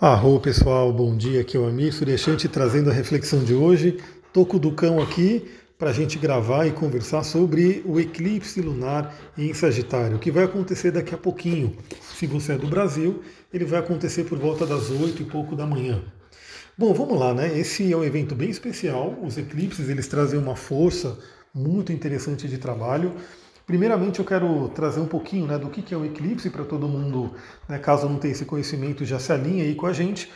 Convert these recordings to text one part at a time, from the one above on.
Arro pessoal, bom dia, aqui é o Amir Suryashanti trazendo a reflexão de hoje. Toco do cão aqui para a gente gravar e conversar sobre o eclipse lunar em Sagitário, que vai acontecer daqui a pouquinho. Se você é do Brasil, ele vai acontecer por volta das 8 e pouco da manhã. Bom, vamos lá, né? Esse é um evento bem especial. Os eclipses eles trazem uma força muito interessante de trabalho. Primeiramente, eu quero trazer um pouquinho né, do que é o eclipse para todo mundo, né, caso não tenha esse conhecimento, já se alinhe aí com a gente.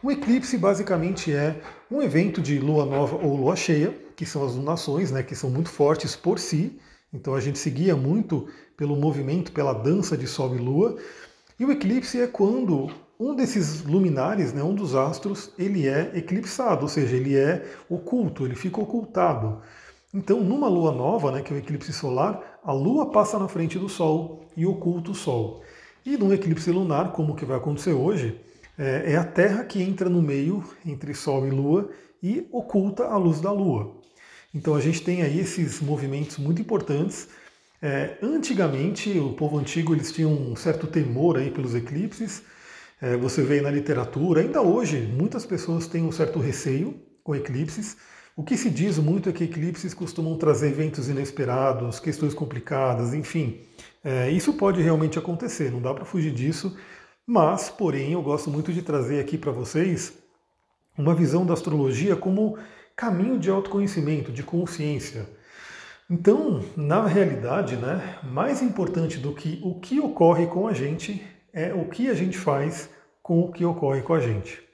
O eclipse basicamente é um evento de lua nova ou lua cheia, que são as lunações, né, que são muito fortes por si. Então a gente seguia muito pelo movimento, pela dança de Sol e Lua. E o eclipse é quando um desses luminares, né, um dos astros, ele é eclipsado, ou seja, ele é oculto, ele fica ocultado. Então, numa lua nova, né, que é o eclipse solar, a lua passa na frente do Sol e oculta o Sol. E num eclipse lunar, como que vai acontecer hoje, é, é a Terra que entra no meio entre Sol e Lua e oculta a luz da Lua. Então a gente tem aí esses movimentos muito importantes. É, antigamente, o povo antigo eles tinham um certo temor aí pelos eclipses. É, você vê na literatura, ainda hoje, muitas pessoas têm um certo receio com eclipses. O que se diz muito é que eclipses costumam trazer eventos inesperados, questões complicadas, enfim. É, isso pode realmente acontecer, não dá para fugir disso, mas, porém, eu gosto muito de trazer aqui para vocês uma visão da astrologia como caminho de autoconhecimento, de consciência. Então, na realidade, né, mais importante do que o que ocorre com a gente é o que a gente faz com o que ocorre com a gente.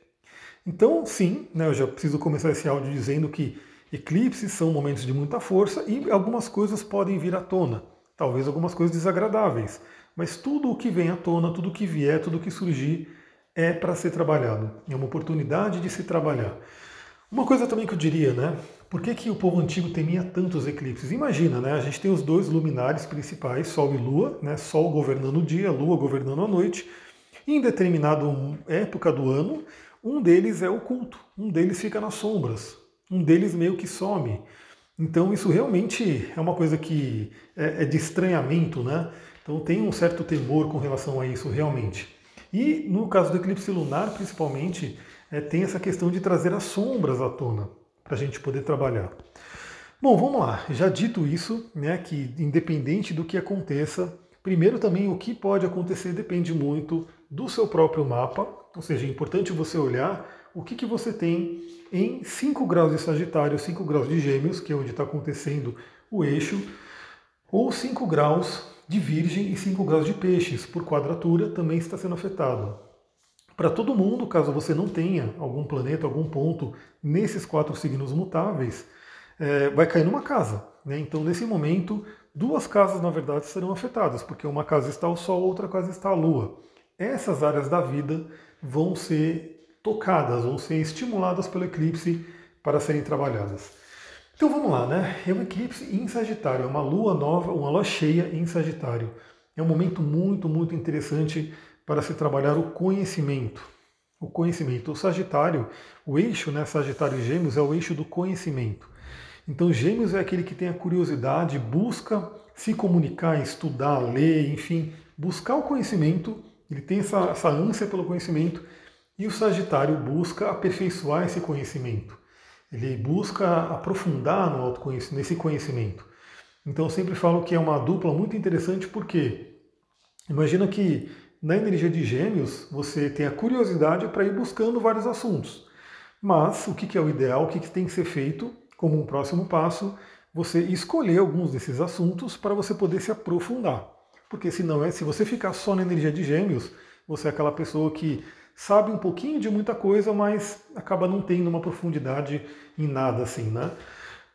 Então, sim, né, eu já preciso começar esse áudio dizendo que eclipses são momentos de muita força e algumas coisas podem vir à tona, talvez algumas coisas desagradáveis, mas tudo o que vem à tona, tudo o que vier, tudo o que surgir é para ser trabalhado, é uma oportunidade de se trabalhar. Uma coisa também que eu diria, né? Por que, que o povo antigo temia tantos eclipses? Imagina, né? A gente tem os dois luminares principais, Sol e Lua, né? Sol governando o dia, Lua governando a noite. Em determinada época do ano, um deles é oculto, um deles fica nas sombras, um deles meio que some. Então isso realmente é uma coisa que é, é de estranhamento, né? Então tem um certo temor com relação a isso realmente. E no caso do eclipse lunar, principalmente, é, tem essa questão de trazer as sombras à tona para a gente poder trabalhar. Bom, vamos lá. Já dito isso, né, que independente do que aconteça, primeiro também o que pode acontecer depende muito do seu próprio mapa, ou seja, é importante você olhar o que, que você tem em 5 graus de Sagitário, 5 graus de Gêmeos, que é onde está acontecendo o eixo, ou 5 graus de Virgem e 5 graus de Peixes, por quadratura, também está sendo afetado. Para todo mundo, caso você não tenha algum planeta, algum ponto nesses quatro signos mutáveis, é, vai cair numa casa. Né? Então, nesse momento, duas casas, na verdade, serão afetadas, porque uma casa está o Sol, outra casa está a Lua essas áreas da vida vão ser tocadas, vão ser estimuladas pelo eclipse para serem trabalhadas. Então vamos lá, né? É um eclipse em Sagitário, é uma lua nova, uma lua cheia em Sagitário. É um momento muito, muito interessante para se trabalhar o conhecimento. O conhecimento. O Sagitário, o eixo, né? Sagitário e Gêmeos é o eixo do conhecimento. Então, Gêmeos é aquele que tem a curiosidade, busca se comunicar, estudar, ler, enfim, buscar o conhecimento ele tem essa, essa ânsia pelo conhecimento e o Sagitário busca aperfeiçoar esse conhecimento. Ele busca aprofundar no autoconhecimento, nesse conhecimento. Então eu sempre falo que é uma dupla muito interessante porque imagina que na energia de gêmeos você tem a curiosidade para ir buscando vários assuntos. Mas o que é o ideal, o que tem que ser feito como um próximo passo? Você escolher alguns desses assuntos para você poder se aprofundar. Porque se não é, se você ficar só na energia de gêmeos, você é aquela pessoa que sabe um pouquinho de muita coisa, mas acaba não tendo uma profundidade em nada assim, né?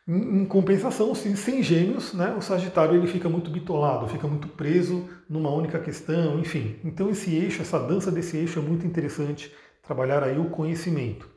Em compensação, sem gêmeos, né, o Sagitário ele fica muito bitolado, fica muito preso numa única questão, enfim. Então esse eixo, essa dança desse eixo é muito interessante, trabalhar aí o conhecimento.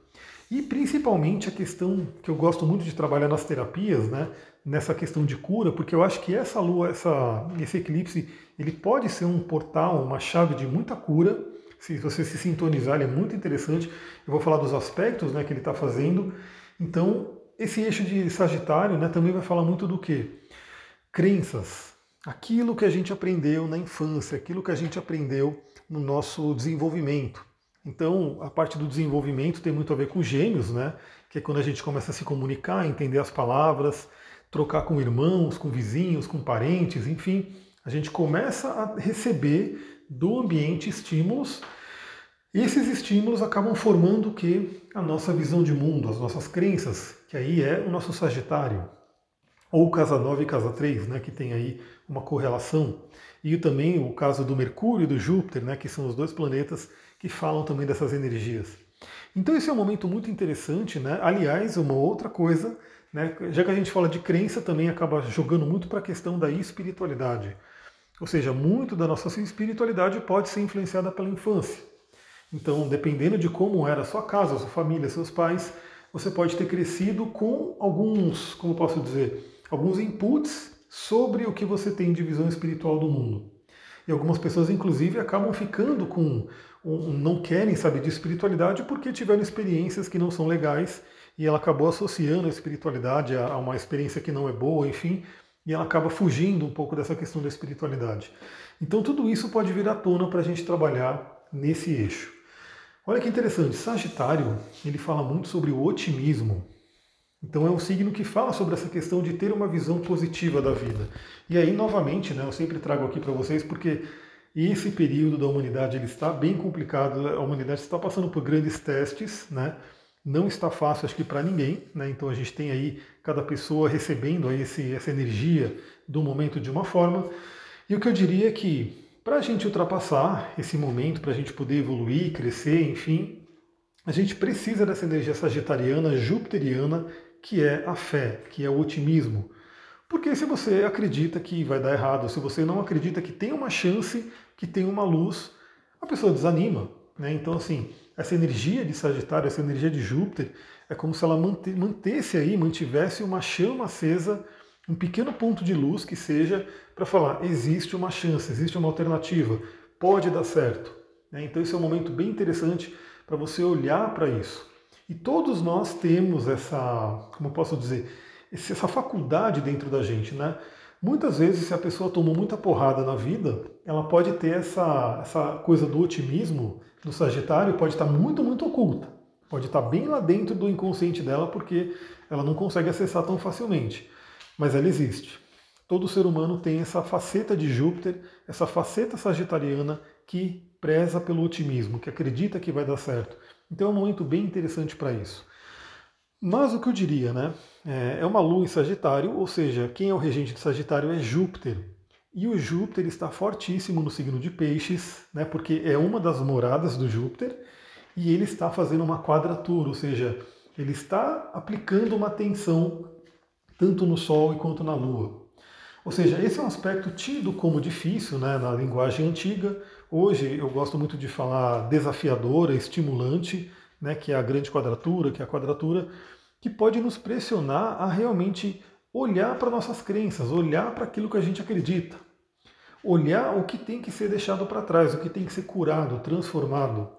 E principalmente a questão que eu gosto muito de trabalhar nas terapias, né, nessa questão de cura, porque eu acho que essa lua, essa, esse eclipse, ele pode ser um portal, uma chave de muita cura. Se você se sintonizar, ele é muito interessante. Eu vou falar dos aspectos né, que ele está fazendo. Então, esse eixo de Sagitário né, também vai falar muito do que? Crenças. Aquilo que a gente aprendeu na infância, aquilo que a gente aprendeu no nosso desenvolvimento. Então, a parte do desenvolvimento tem muito a ver com gêmeos, né? Que é quando a gente começa a se comunicar, entender as palavras, trocar com irmãos, com vizinhos, com parentes, enfim, a gente começa a receber do ambiente estímulos. E esses estímulos acabam formando o que? A nossa visão de mundo, as nossas crenças, que aí é o nosso Sagitário. Ou casa 9 e casa 3, né, que tem aí uma correlação. E também o caso do Mercúrio e do Júpiter, né, que são os dois planetas que falam também dessas energias. Então esse é um momento muito interessante, né? Aliás, uma outra coisa, né? Já que a gente fala de crença, também acaba jogando muito para a questão da espiritualidade. Ou seja, muito da nossa espiritualidade pode ser influenciada pela infância. Então, dependendo de como era a sua casa, a sua família, seus pais, você pode ter crescido com alguns, como posso dizer, alguns inputs sobre o que você tem de visão espiritual do mundo. E algumas pessoas, inclusive, acabam ficando com um, não querem saber de espiritualidade porque tiveram experiências que não são legais e ela acabou associando a espiritualidade a, a uma experiência que não é boa, enfim, e ela acaba fugindo um pouco dessa questão da espiritualidade. Então tudo isso pode vir à tona para a gente trabalhar nesse eixo. Olha que interessante, Sagitário, ele fala muito sobre o otimismo. Então é um signo que fala sobre essa questão de ter uma visão positiva da vida. E aí, novamente, né, eu sempre trago aqui para vocês porque esse período da humanidade ele está bem complicado, a humanidade está passando por grandes testes, né? Não está fácil, acho que para ninguém, né? Então a gente tem aí cada pessoa recebendo aí esse, essa energia do momento de uma forma. E o que eu diria é que para a gente ultrapassar esse momento, para a gente poder evoluir, crescer, enfim, a gente precisa dessa energia sagitariana, jupiteriana, que é a fé, que é o otimismo. Porque se você acredita que vai dar errado, se você não acredita que tem uma chance, que tem uma luz, a pessoa desanima. Né? Então, assim, essa energia de Sagitário, essa energia de Júpiter, é como se ela mantesse aí, mantivesse uma chama acesa, um pequeno ponto de luz que seja para falar: existe uma chance, existe uma alternativa, pode dar certo. Né? Então, esse é um momento bem interessante para você olhar para isso. E todos nós temos essa, como posso dizer, essa faculdade dentro da gente, né? Muitas vezes, se a pessoa tomou muita porrada na vida, ela pode ter essa, essa coisa do otimismo do Sagitário, pode estar muito, muito oculta. Pode estar bem lá dentro do inconsciente dela, porque ela não consegue acessar tão facilmente. Mas ela existe. Todo ser humano tem essa faceta de Júpiter, essa faceta sagitariana que preza pelo otimismo, que acredita que vai dar certo. Então é um momento bem interessante para isso. Mas o que eu diria, né? É, é uma lua em Sagitário, ou seja, quem é o regente de Sagitário é Júpiter. E o Júpiter está fortíssimo no signo de Peixes, né? Porque é uma das moradas do Júpiter e ele está fazendo uma quadratura, ou seja, ele está aplicando uma tensão tanto no Sol quanto na Lua. Ou seja, esse é um aspecto tido como difícil né, na linguagem antiga. Hoje eu gosto muito de falar desafiadora, estimulante, né, que é a grande quadratura, que é a quadratura, que pode nos pressionar a realmente olhar para nossas crenças, olhar para aquilo que a gente acredita, olhar o que tem que ser deixado para trás, o que tem que ser curado, transformado.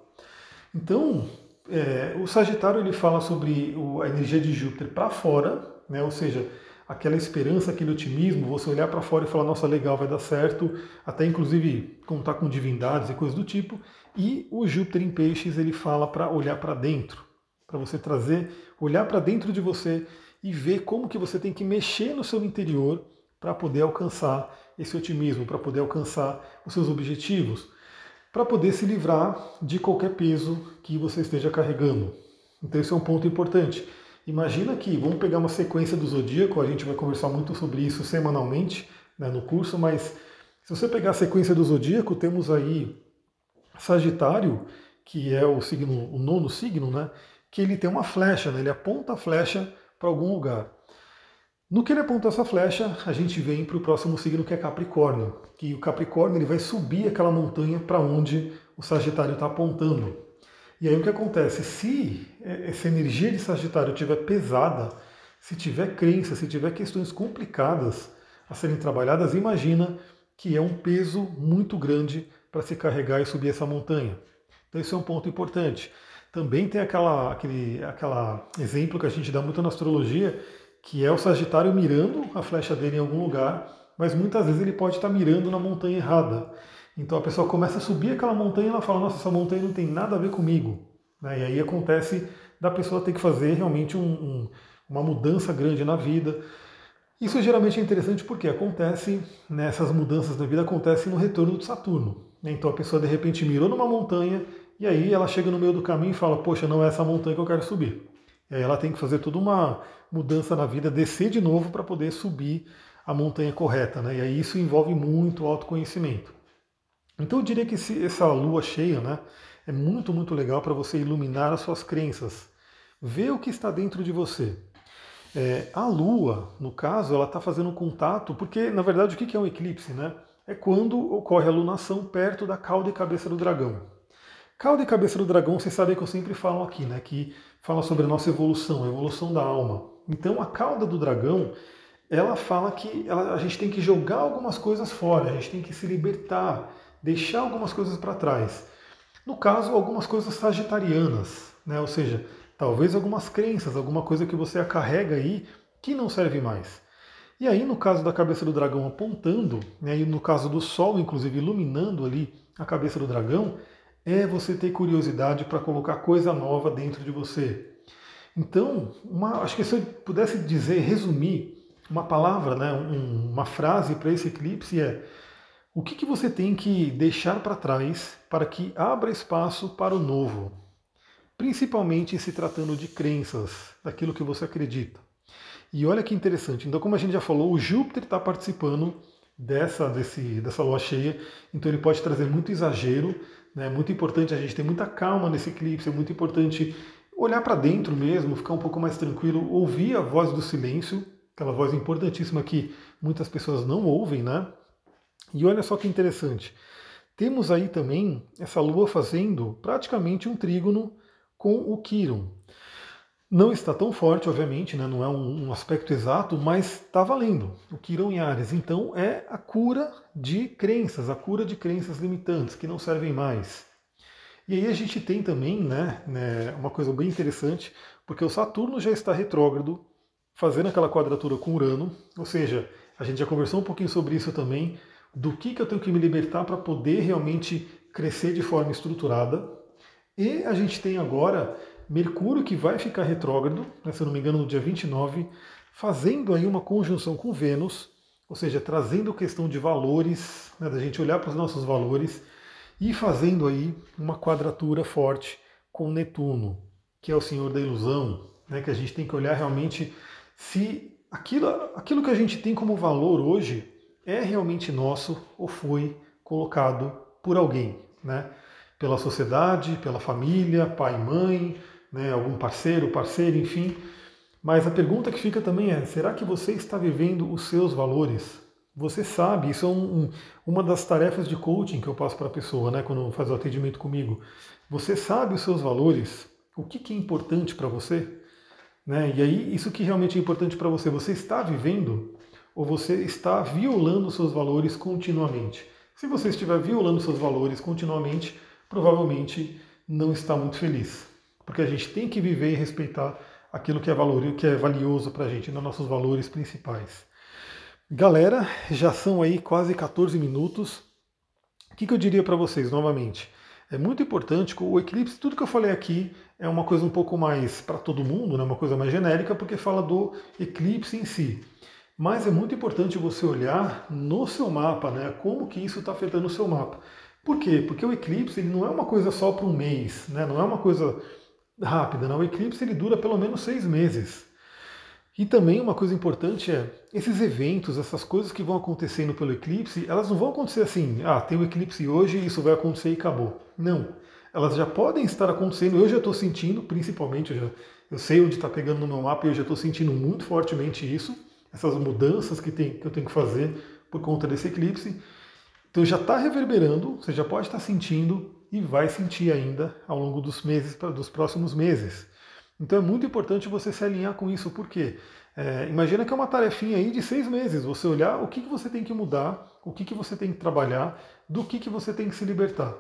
Então, é, o Sagitário ele fala sobre a energia de Júpiter para fora, né, ou seja, aquela esperança, aquele otimismo, você olhar para fora e falar, nossa, legal, vai dar certo, até inclusive contar com divindades e coisas do tipo. E o Júpiter em Peixes ele fala para olhar para dentro, para você trazer, olhar para dentro de você e ver como que você tem que mexer no seu interior para poder alcançar esse otimismo, para poder alcançar os seus objetivos, para poder se livrar de qualquer peso que você esteja carregando. Então esse é um ponto importante. Imagina que, vamos pegar uma sequência do zodíaco, a gente vai conversar muito sobre isso semanalmente né, no curso, mas se você pegar a sequência do zodíaco, temos aí Sagitário, que é o signo, o nono signo, né? que ele tem uma flecha, né? ele aponta a flecha para algum lugar. No que ele aponta essa flecha, a gente vem para o próximo signo que é Capricórnio, que o Capricórnio ele vai subir aquela montanha para onde o Sagitário está apontando. E aí o que acontece? Se essa energia de Sagitário estiver pesada, se tiver crença, se tiver questões complicadas a serem trabalhadas, imagina que é um peso muito grande para se carregar e subir essa montanha. Então esse é um ponto importante. Também tem aquela, aquele aquela exemplo que a gente dá muito na astrologia, que é o Sagitário mirando a flecha dele em algum lugar, mas muitas vezes ele pode estar mirando na montanha errada. Então a pessoa começa a subir aquela montanha e ela fala, nossa, essa montanha não tem nada a ver comigo. Né? E aí acontece da pessoa ter que fazer realmente um, um, uma mudança grande na vida. Isso geralmente é interessante porque acontece, nessas né, mudanças na vida acontecem no retorno de Saturno. Né? Então a pessoa de repente mirou numa montanha e aí ela chega no meio do caminho e fala, poxa, não é essa montanha que eu quero subir. E aí ela tem que fazer toda uma mudança na vida, descer de novo para poder subir a montanha correta. Né? E aí isso envolve muito autoconhecimento. Então eu diria que esse, essa lua cheia né, é muito, muito legal para você iluminar as suas crenças. Ver o que está dentro de você. É, a lua, no caso, ela está fazendo contato, porque na verdade o que é um eclipse? Né? É quando ocorre a lunação perto da cauda e cabeça do dragão. Cauda e cabeça do dragão, vocês sabem que eu sempre falo aqui, né? Que fala sobre a nossa evolução, a evolução da alma. Então a cauda do dragão ela fala que ela, a gente tem que jogar algumas coisas fora, a gente tem que se libertar, deixar algumas coisas para trás. No caso, algumas coisas sagitarianas, né? ou seja, talvez algumas crenças, alguma coisa que você carrega aí que não serve mais. E aí, no caso da cabeça do dragão apontando, né, e no caso do sol, inclusive, iluminando ali a cabeça do dragão, é você ter curiosidade para colocar coisa nova dentro de você. Então, uma, acho que se eu pudesse dizer, resumir uma palavra, né, um, uma frase para esse eclipse é o que, que você tem que deixar para trás para que abra espaço para o novo, principalmente se tratando de crenças, daquilo que você acredita. E olha que interessante, então como a gente já falou, o Júpiter está participando dessa, desse, dessa lua cheia, então ele pode trazer muito exagero, né? muito importante a gente ter muita calma nesse eclipse, é muito importante olhar para dentro mesmo, ficar um pouco mais tranquilo, ouvir a voz do silêncio, aquela voz importantíssima que muitas pessoas não ouvem, né? E olha só que interessante. Temos aí também essa lua fazendo praticamente um trígono com o Quiron. Não está tão forte, obviamente, né? não é um, um aspecto exato, mas está valendo. O Quiron em Ares. Então é a cura de crenças, a cura de crenças limitantes que não servem mais. E aí a gente tem também né, né, uma coisa bem interessante, porque o Saturno já está retrógrado, fazendo aquela quadratura com Urano, ou seja, a gente já conversou um pouquinho sobre isso também, do que, que eu tenho que me libertar para poder realmente crescer de forma estruturada. E a gente tem agora Mercúrio que vai ficar retrógrado, né, se eu não me engano, no dia 29, fazendo aí uma conjunção com Vênus, ou seja, trazendo questão de valores, né, da gente olhar para os nossos valores e fazendo aí uma quadratura forte com Netuno, que é o senhor da ilusão, né, que a gente tem que olhar realmente se aquilo, aquilo que a gente tem como valor hoje é realmente nosso ou foi colocado por alguém, né? Pela sociedade, pela família, pai, mãe, né? algum parceiro, parceira, enfim. Mas a pergunta que fica também é: será que você está vivendo os seus valores? Você sabe, isso é um, um, uma das tarefas de coaching que eu passo para a pessoa, né, quando faz o atendimento comigo. Você sabe os seus valores? O que, que é importante para você? Né? E aí, isso que realmente é importante para você, você está vivendo ou você está violando seus valores continuamente? Se você estiver violando seus valores continuamente, provavelmente não está muito feliz. Porque a gente tem que viver e respeitar aquilo que é valor, que é valioso para a gente, nos nossos valores principais. Galera, já são aí quase 14 minutos. O que, que eu diria para vocês novamente? É muito importante o eclipse, tudo que eu falei aqui é uma coisa um pouco mais para todo mundo, né? uma coisa mais genérica, porque fala do eclipse em si. Mas é muito importante você olhar no seu mapa, né? Como que isso está afetando o seu mapa. Por quê? Porque o eclipse ele não é uma coisa só para um mês, né? Não é uma coisa rápida. Não. O eclipse ele dura pelo menos seis meses. E também uma coisa importante é, esses eventos, essas coisas que vão acontecendo pelo eclipse, elas não vão acontecer assim, ah, tem um eclipse hoje, isso vai acontecer e acabou. Não. Elas já podem estar acontecendo, eu já estou sentindo, principalmente, eu, já, eu sei onde está pegando no meu mapa e eu já estou sentindo muito fortemente isso, essas mudanças que, tem, que eu tenho que fazer por conta desse eclipse. Então já está reverberando, você já pode estar sentindo e vai sentir ainda ao longo dos meses, dos próximos meses. Então é muito importante você se alinhar com isso, porque é, imagina que é uma tarefinha aí de seis meses, você olhar o que, que você tem que mudar, o que, que você tem que trabalhar, do que, que você tem que se libertar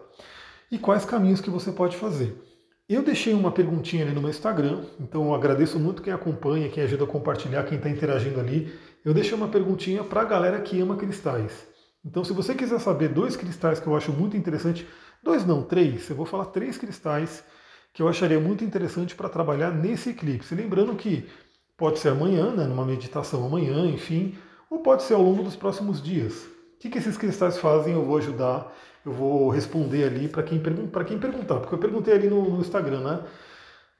e quais caminhos que você pode fazer. Eu deixei uma perguntinha ali no meu Instagram, então eu agradeço muito quem acompanha, quem ajuda a compartilhar, quem está interagindo ali. Eu deixei uma perguntinha para a galera que ama cristais. Então, se você quiser saber dois cristais que eu acho muito interessante, dois não, três, eu vou falar três cristais que eu acharia muito interessante para trabalhar nesse eclipse. Lembrando que pode ser amanhã, né, numa meditação amanhã, enfim, ou pode ser ao longo dos próximos dias. O que, que esses cristais fazem? Eu vou ajudar, eu vou responder ali para quem, quem perguntar, porque eu perguntei ali no, no Instagram, né?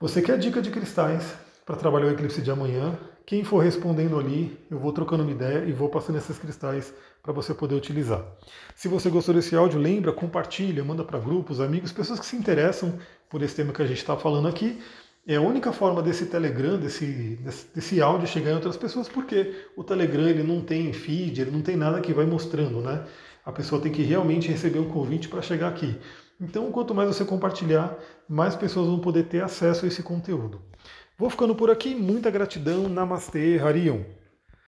Você quer dica de cristais para trabalhar o eclipse de amanhã? Quem for respondendo ali, eu vou trocando uma ideia e vou passando esses cristais para você poder utilizar. Se você gostou desse áudio, lembra, compartilha, manda para grupos, amigos, pessoas que se interessam por esse tema que a gente está falando aqui. É a única forma desse Telegram, desse, desse, desse, áudio chegar em outras pessoas, porque o Telegram ele não tem feed, ele não tem nada que vai mostrando, né? A pessoa tem que realmente receber um convite para chegar aqui. Então, quanto mais você compartilhar, mais pessoas vão poder ter acesso a esse conteúdo. Vou ficando por aqui, muita gratidão, Namastê, Harion.